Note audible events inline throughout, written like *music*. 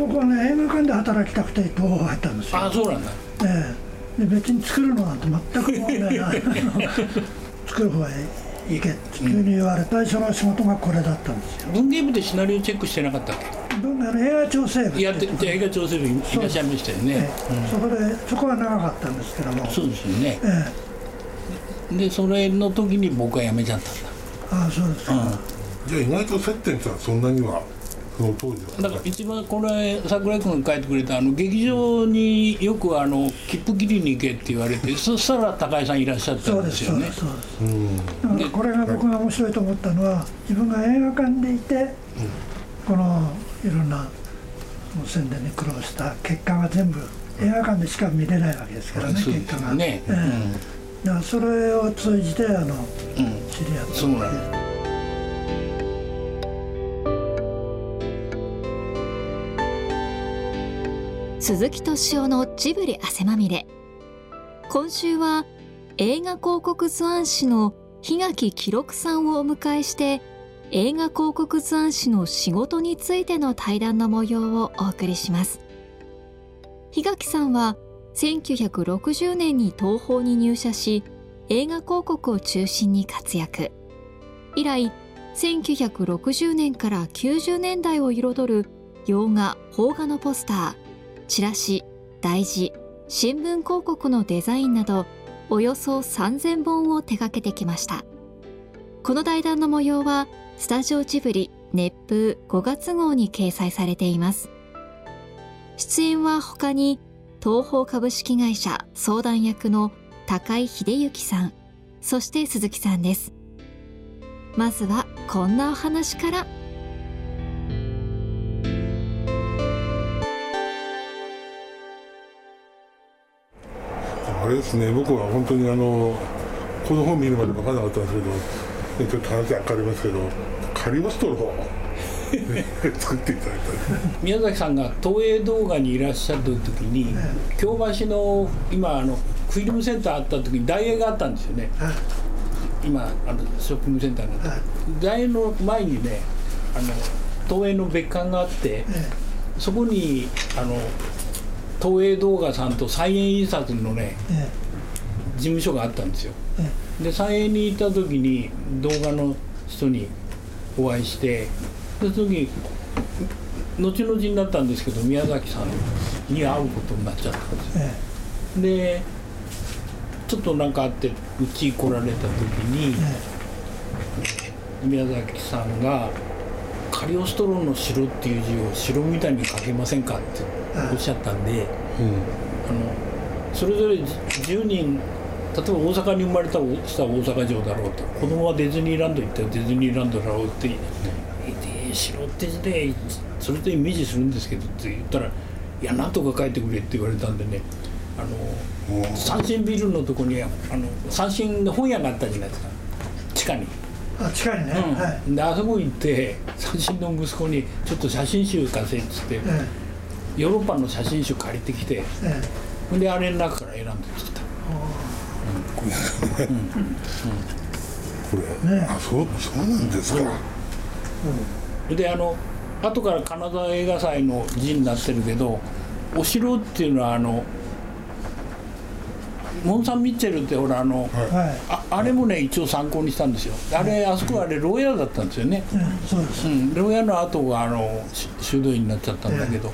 僕はね映画館で働きたくて東宝入ったんですよ。あそうなんだ。ええ。で別に作るのなんて全く問題ない。作る方がいいけって急に言われ最初の仕事がこれだったんですよ。文芸部でシナリオチェックしてなかったっ僕あの映画調整部。けやってじゃあ映画調整部にいらっしゃいましたよね、ええそこでそこは長かったんですけども。そうですよね。えでそれの時に僕は辞めちゃったんだ。えああそうですか、じゃあ意外と接点ってのはそんなにはその当時はだから一番これ桜井君が書いてくれたあの劇場によくあの切符切りに行けって言われてそしたら高井さんいらっしゃったそうんですですよね。そうですそうですうん。だからこれが僕が面白いと思ったのは自分が映画館でいて、このいろんな宣伝に苦労した結果が全部映画館でしか見れないわけですからね結果が、よね、ええ。だからそれを通じてあのうん。うん知り合ったそうなんだ鈴木敏夫のジブリ汗まみれ。今週は映画広告図案師の檜垣記録さんをお迎えして映画広告図案師の仕事についての対談の模様をお送りします。檜垣さんは1960年に東宝に入社し映画広告を中心に活躍。以来1960年から90年代を彩る洋画邦画のポスター。チラシ大字新聞広告のデザインなどおよそ3000本を手掛けてきました。この対談の模様はスタジオジブリ熱風5月号に掲載されています。出演は他に東宝株式会社相談役の高井秀幸さんそして鈴木さんです。まずはこんなお話から。れですね僕は本当にあのこの本見るまで分からなかったんですけどねちょっと話分かりますけどカリオストロ *laughs* 作っていただいた。宮崎さんが東映動画にいらっしゃった時に京橋の今あのフィルムセンターあった時に大映があったんですよね。はい。今あのショッピングセンターになっはい。て大映の前にねあの東映の別館があってえ。そこにあの東映動画さんと三円印刷のねええ。事務所があったんですよ。えで三円に行った時に動画の人にお会いしてでその時後々になったんですけど宮崎さんに会うことになっちゃったんですよ。えでちょっとなんかあってうち来られた時にえ宮崎さんが「カリオストロの城」っていう字を城みたいに書けませんか？っておっしゃったんでうん。あのそれぞれ10人例えば大阪に生まれたしたら大阪城だろうと子供はディズニーランド行ったらディズニーランドだろうって言って「城ってそれとイメージするんですけど」って言ったら「いやなんとか書いてくれ」って言われたんでねあのうん三振ビルのとこにあの三振の本屋があったじゃないですか。地下に。あ近いね、はい。であそこ行って三振の息子に「ちょっと写真集貸せ」っつってえヨーロッパの写真集借りてきてええ。ほんであれの中から選んできた。これ、ねあそうそうなんですか、であの後から金沢映画祭の字になってるけどお城っていうのはあのモン・サン・ミッチェルってほらあの、ああれもね一応参考にしたんですよ。あれあそこはあれ牢屋だったんですよね、うん、牢屋の後があのし修道院になっちゃったんだけど、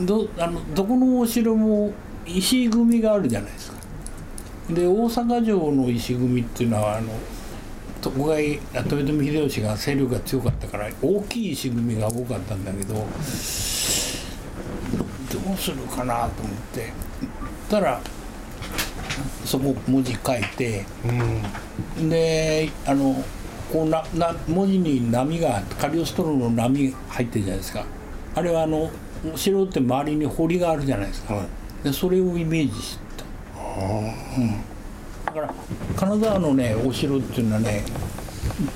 どあのどこのお城も石組みがあるじゃないですか。で大阪城の石組みっていうのはあの徳川豊臣秀吉が勢力が強かったから大きい石組みが多かったんだけどどうするかなと思って。たらそこ文字書いてうん。であのこうなな文字に波がカリオストロの波入ってるじゃないですか。あれはあのお城って周りに堀があるじゃないですか、はい。でそれをイメージした。だから金沢のねお城っていうのはね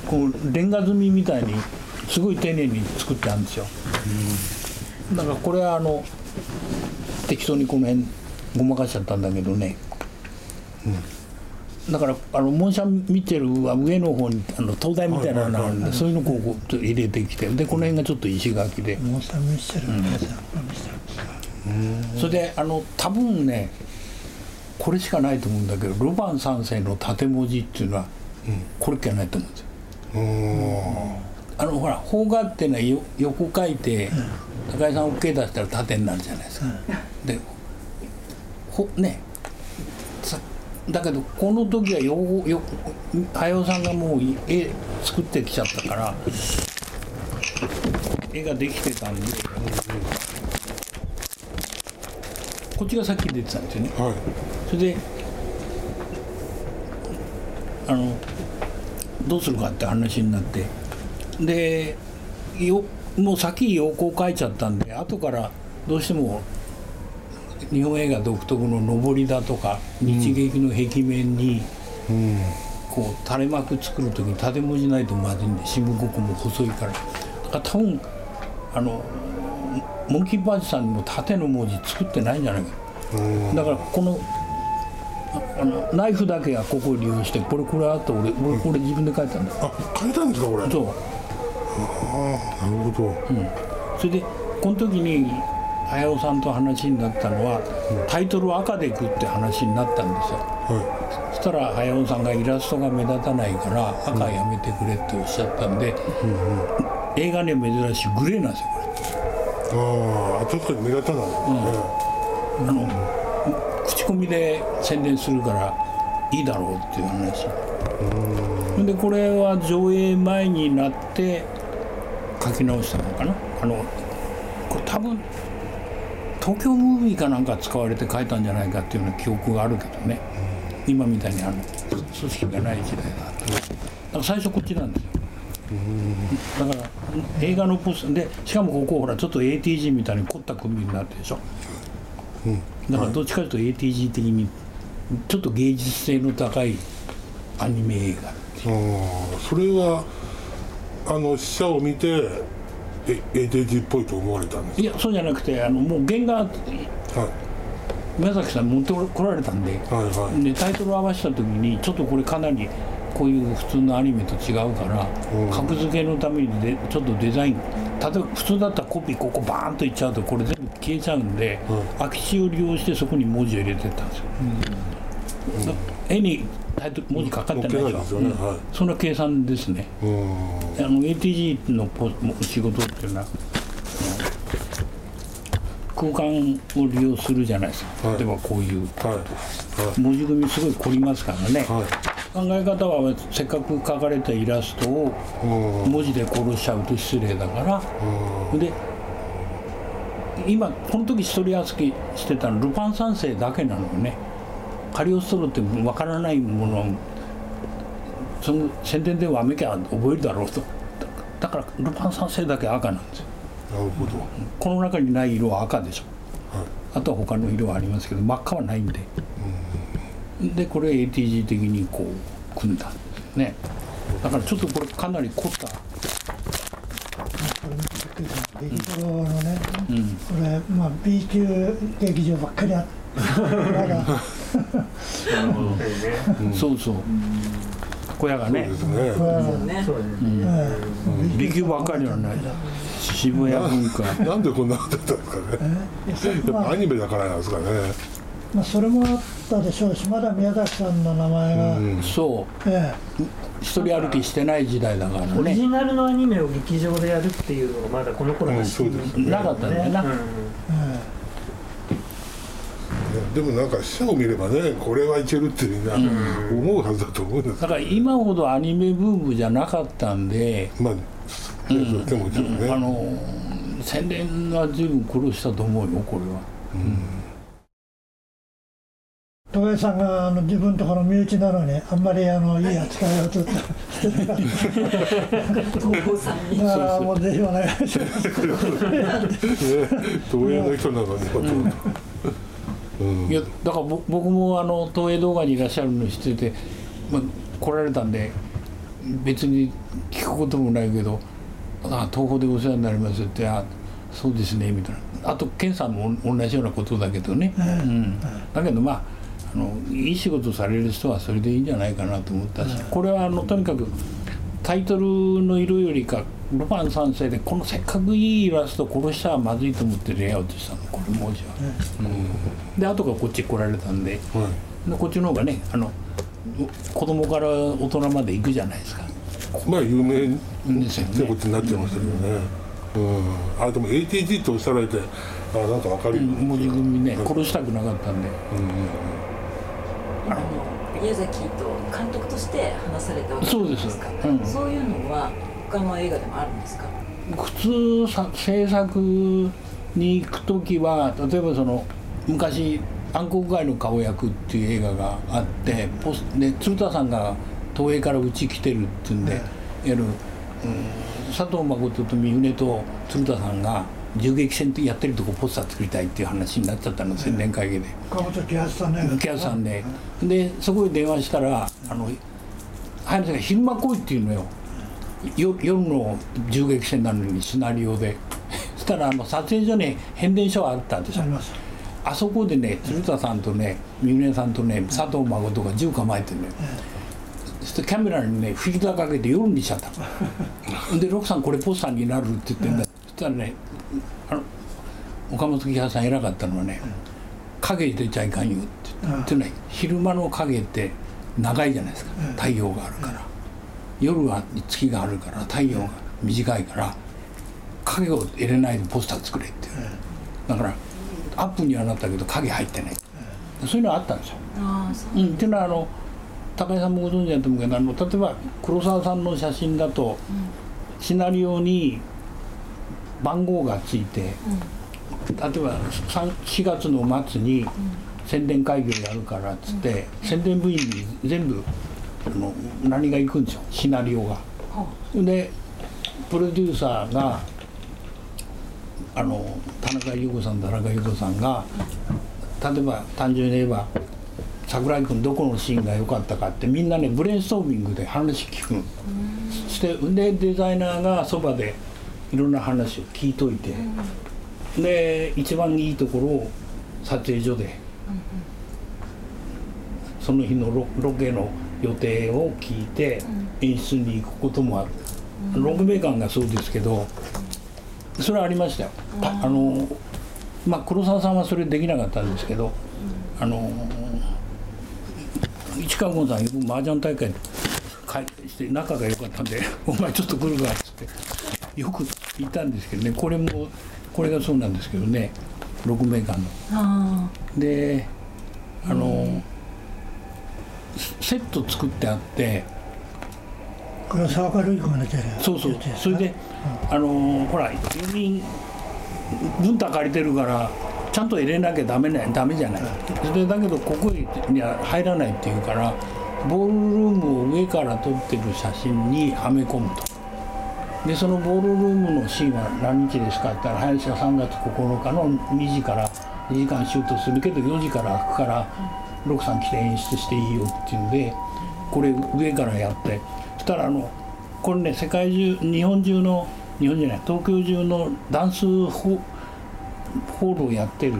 こうレンガ積みみたいにすごい丁寧に作ってあるんですよ、だからこれはあの適当にこの辺ごまかしちゃったんだけどね、だからあのモンシャン見てるは上の方にあの灯台みたいなのがあるんでそういうのをこうこう入れてきてでこの辺がちょっと石垣で。モンスターミッシェル皆さん見せてそれであの多分ねこれしかないと思うんだけどロバン三世の縦文字っていうのはこれっきゃないと思うんですよ。あのほら邦画っていうのはよ横書いて高井さん OK 出したら縦になるじゃないですか。でほねさだけどこの時はよよ早尾さんがもう絵作ってきちゃったから絵ができてたんで。こっちがさっき出てたんですよね。はい。それであのどうするかって話になって。でよもう先横行書いちゃったんで後からどうしても日本映画独特の上りだとか日劇の壁面にうん。こう垂れ幕作る時に縦文字ないとまずいんで新聞国も細いから。だから多分あのモンキーバージさんにも縦の文字作ってないんじゃないか。うん。だからこのああのナイフだけはここを利用してこれこれあと俺俺これ自分で書いたんだあ書いたんですかこれ。あそう。あなるほど、それでこの時に綾尾さんと話になったのはタイトルを赤でいくって話になったんですよ。はそしたら綾尾さんがイラストが目立たないから赤やめてくれっておっしゃったんで、映画には珍しいグレーなんですよこれ。いああ確かに目立たない、あの口コミで宣伝するからいいだろうっていう話。でこれは上映前になって書き直したのかな。あのこれ多分東京ムービーかなんか使われて書いたんじゃないかっていうような記憶があるけどね。今みたいにあの組織がない時代だっただから最初こっちなんですよ。だから映画のポスでしかもここほらちょっと ATG みたいに凝った組になってるでしょ。だからどっちかというと ATG 的にちょっと芸術性の高いアニメ映画ああそれはあの死者を見てえ ATG っぽいと思われたんですいやそうじゃなくてあのもう原画はい宮崎さん持ってこられたんではいはいでタイトルを合わせた時にちょっとこれかなりこういう普通のアニメと違うからうん格付けのためにでちょっとデザイン例えば普通だったらコピーここバーンといっちゃうとこれ全部消えちゃうんで、空き地を利用してそこに文字を入れてったんですよ、だ絵にタイトル文字かかってないでしょ。うん。はい。そんな計算ですね。うん。あの ATG のポ仕事っていうのは空間を利用するじゃないですか、はい。例えばこういうはい。はい。文字組みすごい凝りますからね、はい。考え方はせっかく描かれたイラストをうん文字で殺しちゃうと失礼だから。うん。で今この時一人扱いしてたのルパン三世だけなのよねカリオストロってわからないものその宣伝ではめきゃ覚えるだろうと。だだからルパン三世だけ赤なんですよ。なるほど。この中にない色は赤でしょ。はい。あとは他の色はありますけど真っ赤はないんで、でこれ ATG 的にこう組んだんですね。だからちょっとこれかなり凝った、劇場のねうん、これまあ B 級劇場ばっかりあってまだそうそう。小屋がね。そうですね。これはねええ B 級ばっかりはない。渋谷文化。*laughs* なんでこんなことだったんですかね。やっまあ。ぱアニメだからなんですかね。まあそれもあったでしょうしまだ宮崎さんの名前が、うん。そえう一人歩きしてない時代だからオリねジナルのアニメを劇場でやるっていうのがまだこの頃なかったんだよな、うん。ええでもなんか死者を見ればねこれはいけるってみんな思うはずだと思うんですだから今ほどアニメブームじゃなかったんで、まあでももちろん。ねあの宣伝は随分苦労したと思うよこれは。戸谷さんがあの自分とこの身内なのにあんまりあのいい扱いをずっとしてなかった。だからもうぜひお願いしますいやだからぼ僕もあの東映動画にいらっしゃるの知ってて、まあ、来られたんで別に聞くこともないけど「あ東宝でお世話になります」って「あそうですね」みたいな。あと健さんも同じようなことだけどね、うん、だけどまああのいい仕事される人はそれでいいんじゃないかなと思ったし、これはあのとにかくタイトルの色よりかロマン三世でこのせっかくいいイラスト殺したらまずいと思ってレイアウトしたの。これ文字は、うん、で後からこっち来られたんではいでこっちの方がねあの子供から大人まで行くじゃないですか。まあ有名ですよね。ってことになっちゃいましたけどね、うん、あでも ATG とおっしゃられてあなんかわかるよ、文字組みね殺したくなかったんで。あの宮崎と監督として話されたわけじゃないですか。そうです。うん。そういうのは他の映画でもあるんですか？普通さ制作に行く時は例えばその昔「暗黒街の顔役」っていう映画があってポスで鶴田さんが東映からうち来てるっていうんで、やる、うん、佐藤誠と三船と鶴田さんが銃撃戦やってるとこポスター作りたいっていう話になっちゃったの宣伝会議で。岡本喜八さんねキャさんで。でそこに電話したらあの早瀬が昼間来いっていうのよよ夜の銃撃戦なのにシナリオで。*laughs* そしたらあの撮影所に変電所があったんでしょあります。あそこでね鶴田さんとね三船さんとね佐藤誠が銃構えてるのよそしてキャメラにねフィルターかけて夜にしちゃった。の *laughs* で「ロクさんこれポスターになる」って言ってんだ。そしたらねあの岡本喜八さん偉かったのはね「影出ちゃいかんよ」って言って。ね昼間の影って長いじゃないですか。太陽があるから夜は月があるから太陽が短いから影を入れないでポスター作れっていう。だからアップにはなったけど影入ってない。そういうのあったんですよ。ああそう。うん、っていうのはあの高井さんもご存知だと思うけどあの例えば黒沢さんの写真だと、シナリオに番号がついて、例えば3 4月の末に宣伝会議をやるからっつって、宣伝部員に全部あの何が行くんですよシナリオが。でプロデューサーがあの田中優子さん田中優子さんが例えば単純に言えば桜井君どこのシーンが良かったかってみんなねブレインストーミングで話聞くの。そしてでデザイナーがそばでいろんな話を聞いといてで一番いいところを撮影所でその日のロロケの予定を聞いて演出に行くこともある。ロングメーカーがそうですけどそれはありましたよ。あのまあ黒沢さんはそれできなかったんですけどあの市川郷さんよく麻雀大会会して仲が良かったんで「*laughs* お前ちょっと来るか」っつってよく言ったんですけどね。これもこれがそうなんですけどね。6メーカーの。あであのセット作ってあってこれは沢川瑠衣子が出てるそうそう。それであのほら郵便文太借りてるからちゃんと入れなきゃダメなダメじゃない。そだけどここには入らないっていうからボールルームを上から撮ってる写真にはめ込むと。でそのボールルームのシーンは何日ですかって言ったら林が3月9日の2時から2時間シュートするけど4時から開くから六さん来て演出していいよっていうんでこれ上からやってそしたらあのこれね世界中日本中の日本じゃない東京中のダンスホールをやってる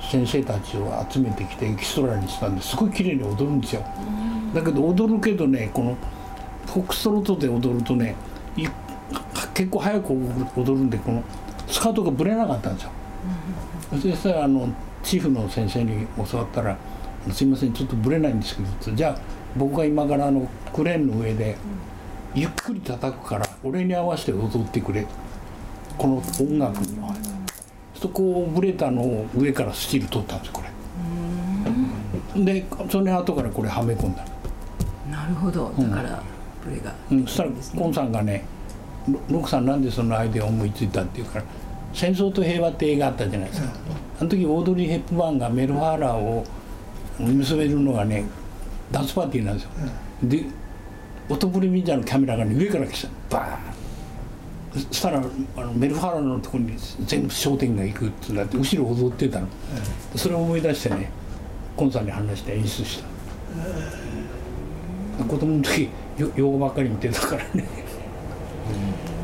先生たちを集めてきてエキストラにしたんですごい綺麗に踊るんですよ。だけど踊るけどねこのフォックストロットで踊るとね結構早く踊るんでこのスカートがぶれなかったんですよ。そしたらあのチーフの先生に教わったら「すいませんちょっとぶれないんですけど」じゃあ僕が今からあのクレーンの上でゆっくり叩くから俺に合わせて踊ってくれ。この音楽には。そこうブレたのを上からスチール取ったんですこれ。でそれ後からこれはめ込んだ。あなるほど。だからブレが。うん、そしたらコンさんがね「ロロクさんなんでそのアイデアを思いついた?」って言うから「戦争と平和」って映画あったじゃないですか、あの時オードリー・ヘップバーンがメルファーラーを結べるのがねダンスパーティーなんですよ、で音振りみたいなキャメラが、ね、上から来た。バーン。そしたらあのメルファーラーのところに全部焦点が行くってなって後ろ踊ってたの、それを思い出してねコンさんに話して演出した、子供の時よ用語ばっかり見てたからね。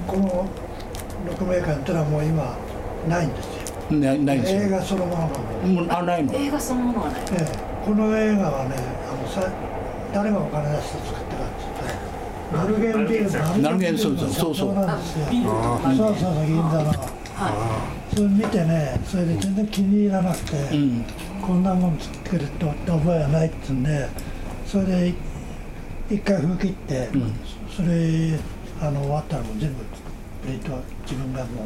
この6メーカーってのはもう今ないんですよ。ないないですよ。映画そのものがもうあないの。映画そのものはない。えこの映画はねあのさ誰がお金出して作ったかって言ったらナルゲンビルナルゲンそうそうそうそう。なんですよそうそうそう銀座の。はそれ見てねそれで全然気に入らなくて、うんこんなもん作ってくれって覚えはないっつうんでそれで一回封切って、ん。それあの終わったらもう全部プレート自分がも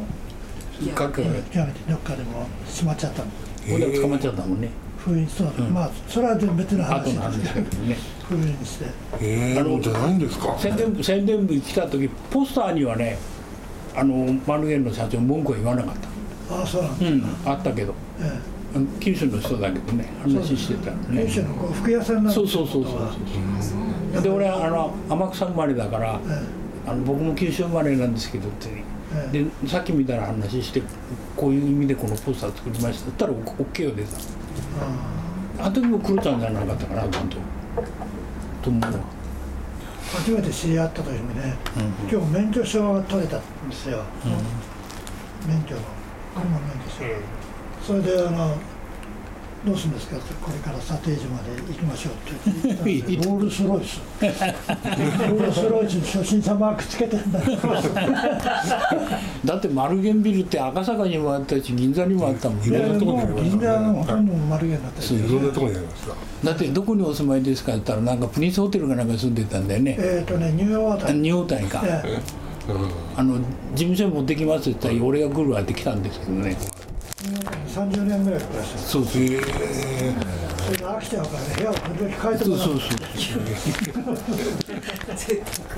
うやめてどっかでもしまっちゃったの。ここで捕まっちゃったもんね封印そう、ん。まあそれは全然別の話。後の話ですけどね。封印して。えー、じゃないんですか？宣伝部宣伝部来た時ポスターにはねあのマルゲンの社長文句は言わなかった。ああそうなんだ、うんあったけど。えあの九州の人だけどね話してたのね。え九州のこう服屋さんなんそうそうそうそうそうで俺はあの天草生まれだからえあの僕も九州生まれなんですけどって。ええ。でさっきみたいな話してこういう意味でこのポスター作りましたって言ったら OK よ出たああの時も黒ちゃんじゃなかったかなちゃんとと思うわ。初めて知り合った時にね、今日免許証が取れたんですよ、免許の。車免許証、それであのどうするんですか？ってこれから査定所まで行きましょうって言ったんで *laughs* ロールスロイス。ロールスロイスに初心者マークつけてんだよだってマルゲンビルって赤坂にもあったし銀座にもあったもんいやねもう銀座のほとんど丸源だったそういろんなところにありますかだってどこにお住まいですかって言ったらなんかプリンスホテルかなんか住んでたんだよね。えっ、とねニューヨークあニューオータニか。ええ。あの事務所に持ってきますって言ったら俺が来るわって来たんですけどね30年ぐらい暮らしてるそうそうそれで飽きちゃうからね。部屋を時々変えてもらう。そうそうそ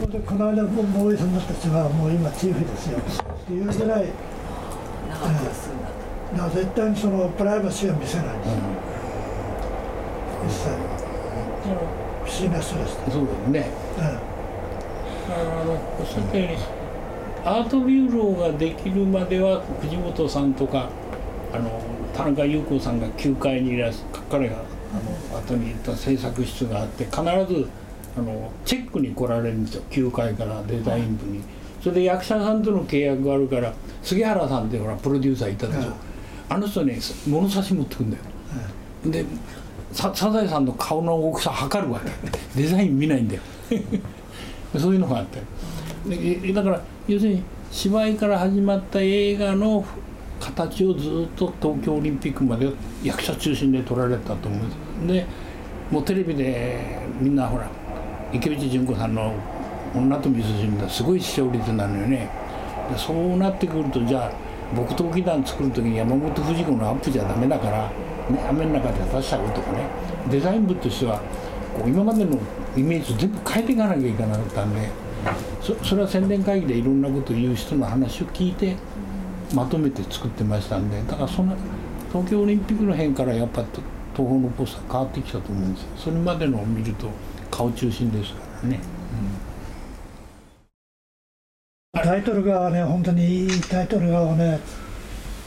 うでこの間もボーイさんたちはもう今チーフですよ。っていうぐらい長く住んだだから絶対にそのプライバシーは見せない。ん。ですよ、一切不思議な人でした、そうだよね。えあのおっしゃったようにアートビューローができるまでは藤本さんとかあの田中裕子さんが9階にいらっしゃ彼があの後に行った制作室があって必ずあのチェックに来られるんですよ。9階からデザイン部に。それで役者さんとの契約があるから杉原さんってほらプロデューサーいたでしょ、はい。あの人ね物差し持ってくんだよ、でさサザエさんの顔の大きさ測るわけ。デザイン見ないんだよ。*laughs* そういうのがあって。でだから要するに芝居から始まった映画の形をずっと東京オリンピックまで役者中心で撮られたと思うんです。でもうテレビでみんなほら池内純子さんの「女と味噌汁」がすごい視聴率なのよね。でそうなってくるとじゃあ僕と劇団作る時に山本富士子のアップじゃダメだから、ね、雨の中で出しちゃうとかね。デザイン部としてはこう今までのイメージを全部変えていかなきゃいけなかったんでそそれは宣伝会議でいろんなことを言う人の話を聞いてまとめて作ってましたんでだからその東京オリンピックの辺からやっぱ東宝のポスター変わってきたと思うんですよ。それまでのを見ると顔中心ですからね。タイトルがね本当にいいタイトルがね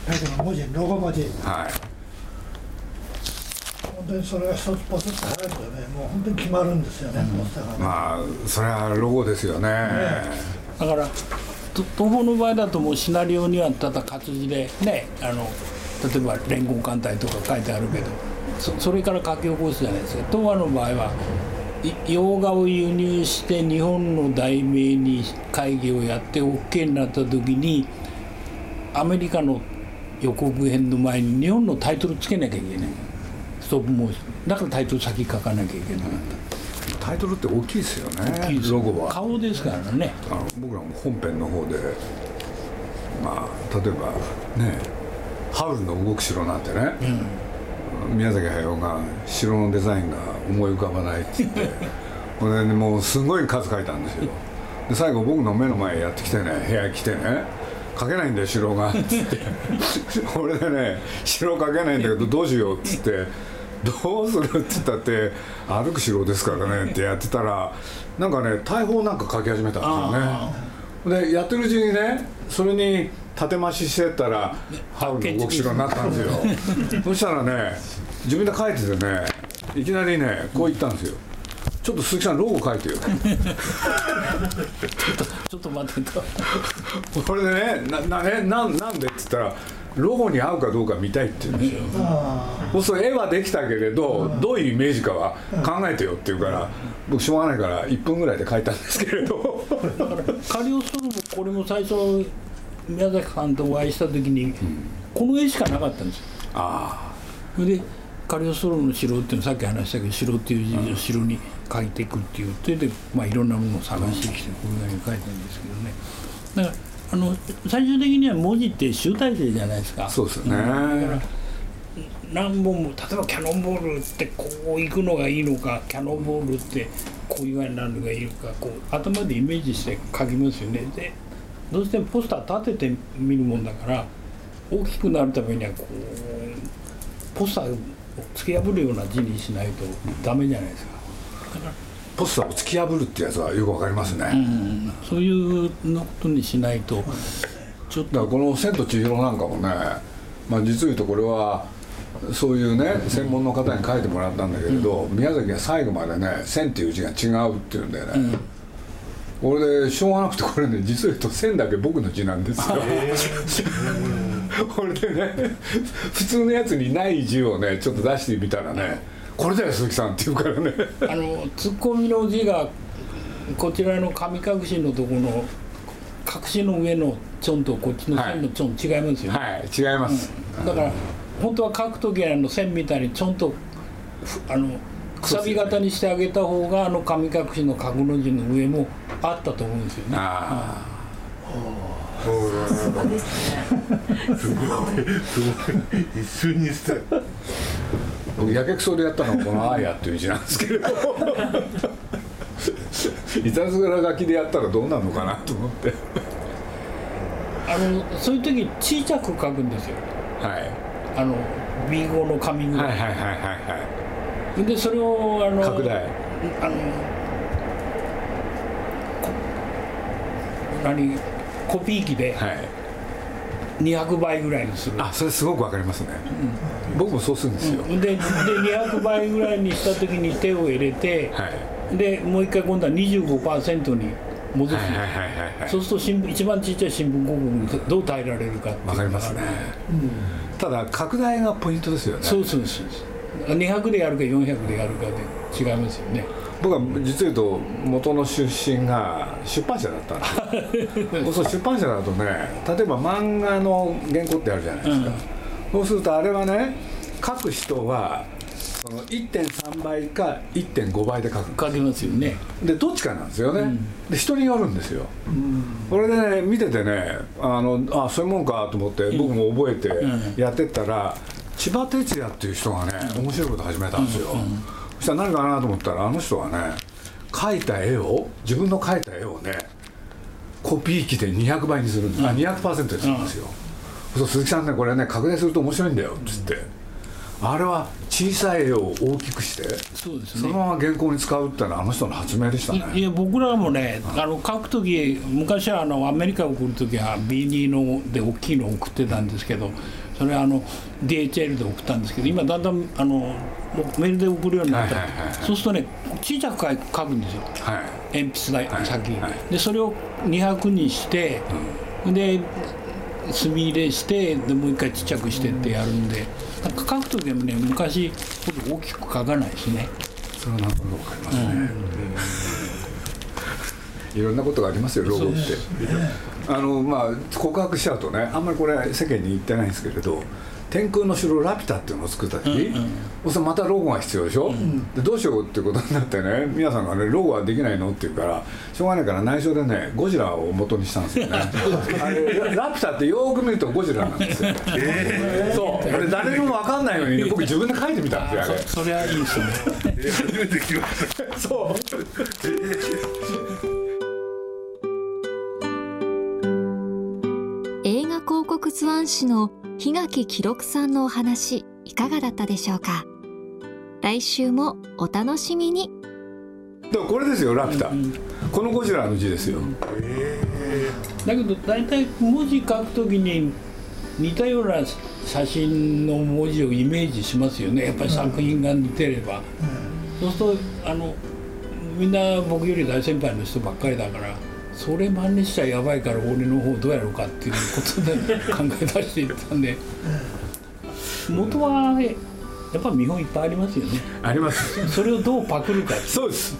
タイトルの文字ロゴ文字。はい。本当にそれが一つポツッと入るとねもう本当に決まるんですよね、ポスターがね、まあそれはロゴですよね。だからと東宝の場合だともうシナリオにはただ活字でねあの例えば連合艦隊とか書いてあるけどそそれから書き起こすじゃないですか。東和の場合は洋画を輸入して日本の題名に会議をやって OK になった時にアメリカの予告編の前に日本のタイトルつけなきゃいけない。ストップモーション。だからタイトル先書かなきゃいけなかった。タイトルって大きいですよねロゴは。顔ですからね。あの僕らも本編の方でまあ例えばね「ハウルの動く城」なんてね、宮崎駿が城のデザインが思い浮かばないって言って *laughs* これでもうすごい数書いたんですよ。で最後僕の目の前やってきてね部屋来てね書けないんだよ城が。っつって。*laughs* 俺でね城書けないんだけどどうしようっつってどうするって言ったって歩く城ですからねってやってたらなんかね大砲なんか書き始めたんですよね。でやってるうちにねそれに縦増ししてったらハウルの動く城になったんですよ。そしたらね自分で書いててねいきなりねこう言ったんですよ。ちょっと鈴木さんロゴ書いてよ。*laughs* ちょっと待ってと。これでねななねなんなんでって言ったらロゴに合うかどうか見たいって言うんですよ。あそうすると絵はできたけれどどういうイメージかは考えてよって言うから僕しょうがないから1分ぐらいで描いたんですけれど。カリオストロもこれも最初宮崎さんとお会いした時に、この絵しかなかったんですよ。あそれでカリオストロの城っていうのさっき話したけど城っていう字を城に書いていくっていう。それで、まあ、いろんなものを探してきてこういうふうに書いてるんですけどね。だからあの最終的には文字って集大成じゃないですか。あそうですよね。だから何本も例えばキャノンボールってこう行くのがいいのかキャノンボールってこういう具合になるのがいいのかこう頭でイメージして書きますよね。でどうしてもポスター立てて見るもんだから大きくなるためにはこうポスターを突き破るような字にしないとダメじゃないですか。だからポスターを突き破るってやつはよくわかりますね、うんそういうのことにしないとちょっと。この「千と千尋」なんかもね、まあ、実を言うとこれはそういうね専門の方に書いてもらったんだけれど、宮崎が最後までね「千」っていう字が違うっていうんだよね、俺でしょうがなくてこれね実を言うと「千」だけ僕の字なんですよ。これ *laughs* でね普通のやつにない字をねちょっと出してみたらね「これだよ鈴木さん」って言うからね。あのツッコミの字がこちらの神隠しのところの隠しの上のチョンとこっちの線のチョン違いますよね、はい。違います、だから本当は書く時はあの線みたいにちょんとふあのくさび型にしてあげた方があの神隠しの角の字の上もあったと思うんですよね。あそうですね。すごい。一瞬にして。あ僕やけくそでやったのはこの「あや」っていう字なんですけれど。*laughs* いたずら書きでやったらどうなるのかなと思って。あのそういう時小さく書くんですよ。はい。あの B5 の紙ぐらい。はいはいはいはい。はでそれをあのい拡大。あのこ何コピー機ではい200倍ぐらいにする。あそれすごくわかりますね、僕もそうするんですよ、でで200倍ぐらいにした時に手を入れて、はい。でもう一回今度は25%に戻す、はいはいはいはいはい。そうすると新聞一番ちっちゃい新聞広告にどう耐えられるかわかりますね、ただ拡大がポイントですよね。そうそうそうそう。200でやるか400でやるかで違いますよね僕は実を言うと元の出身が出版社だったんで。す *laughs* よそう出版社だとね例えば漫画の原稿ってあるじゃないですか、そうするとあれはね書く人はその1.3倍か1.5倍で書く書きますよね。でどっちかなんですよね、で人によるんですよ、これでね見ててねあのあそういうもんかと思って僕も覚えてやってったら、千葉哲也っていう人がね面白いこと始めたんですよ、そしたら何かなと思ったらあの人はね描いた絵を自分の描いた絵をねコピー機で200倍にするんです、あ200%にするんですよ、そう鈴木さんねこれね拡大すると面白いんだよっつって、あれは小さい絵を大きくしてそうですね。そのまま原稿に使うってのはあの人の発明でしたね。いいや僕らもねあの書く時昔はあのアメリカ送る時は B2 ので大きいのを送ってたんですけどそれはあの DHL で送ったんですけど今だんだんあのメールで送るようになった、はいはいはいはい。そうするとね小さく書くんですよ。はい。鉛筆だ、はい先、はい。でそれを200にして、で墨入れしてでもう一回ちっちゃくしてってやるんで。なんか書く時もね昔ほど大きく書かないですね。それはなんとなくわかりますね、いろんなことがありますよロゴってあのまあ告白しちゃうとねあんまりこれ世間に言ってないんですけれど天空の城ラピュタっていうのを作った時、そしたらまたロゴが必要でしょ、でどうしようってことになってね皆さんがねロゴはできないのって言うからしょうがないから内緒でねゴジラを元にしたんですよね。*laughs* あれララピュタってよーく見るとゴジラなんですよ。そう。あれ誰にも分かんないようにね僕自分で書いてみたんですよあれ。それはいいですね。*laughs* 初めてました。*laughs* そう広告図案師の檜垣記録さんのお話いかがだったでしょうか？来週もお楽しみに。でもこれですよラピュタ、このゴジラの字ですよ、だけど大体文字書くときに似たような写真の文字をイメージしますよね。やっぱり作品が似てれば、そうするとあのみんな僕より大先輩の人ばっかりだからそれ真似しちゃやばいから俺の方どうやろうかっていうことで考え出していったんで。元はやっぱ見本いっぱいありますよね。あります。それをどうパクるかそうです。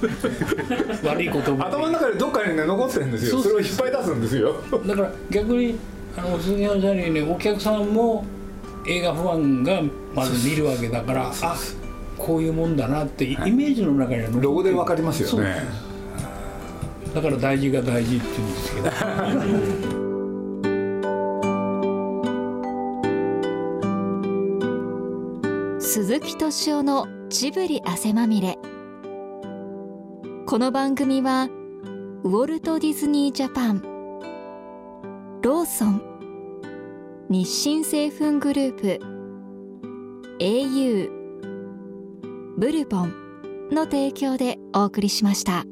悪い言葉頭の中でどっかにね残ってるんですよ。それを引っ張り出すんですよ。だから逆にあの鈴木さんようにねお客さんも映画ファンがまず見るわけだからあこういうもんだなってイメージの中にはロゴでわかりますよねだから大事が大事って言うんですけど鈴木敏夫のジブリ汗まみれこの番組はウォルト・ディズニー・ジャパンローソン日清製粉グループ au ブルボンの提供でお送りしました。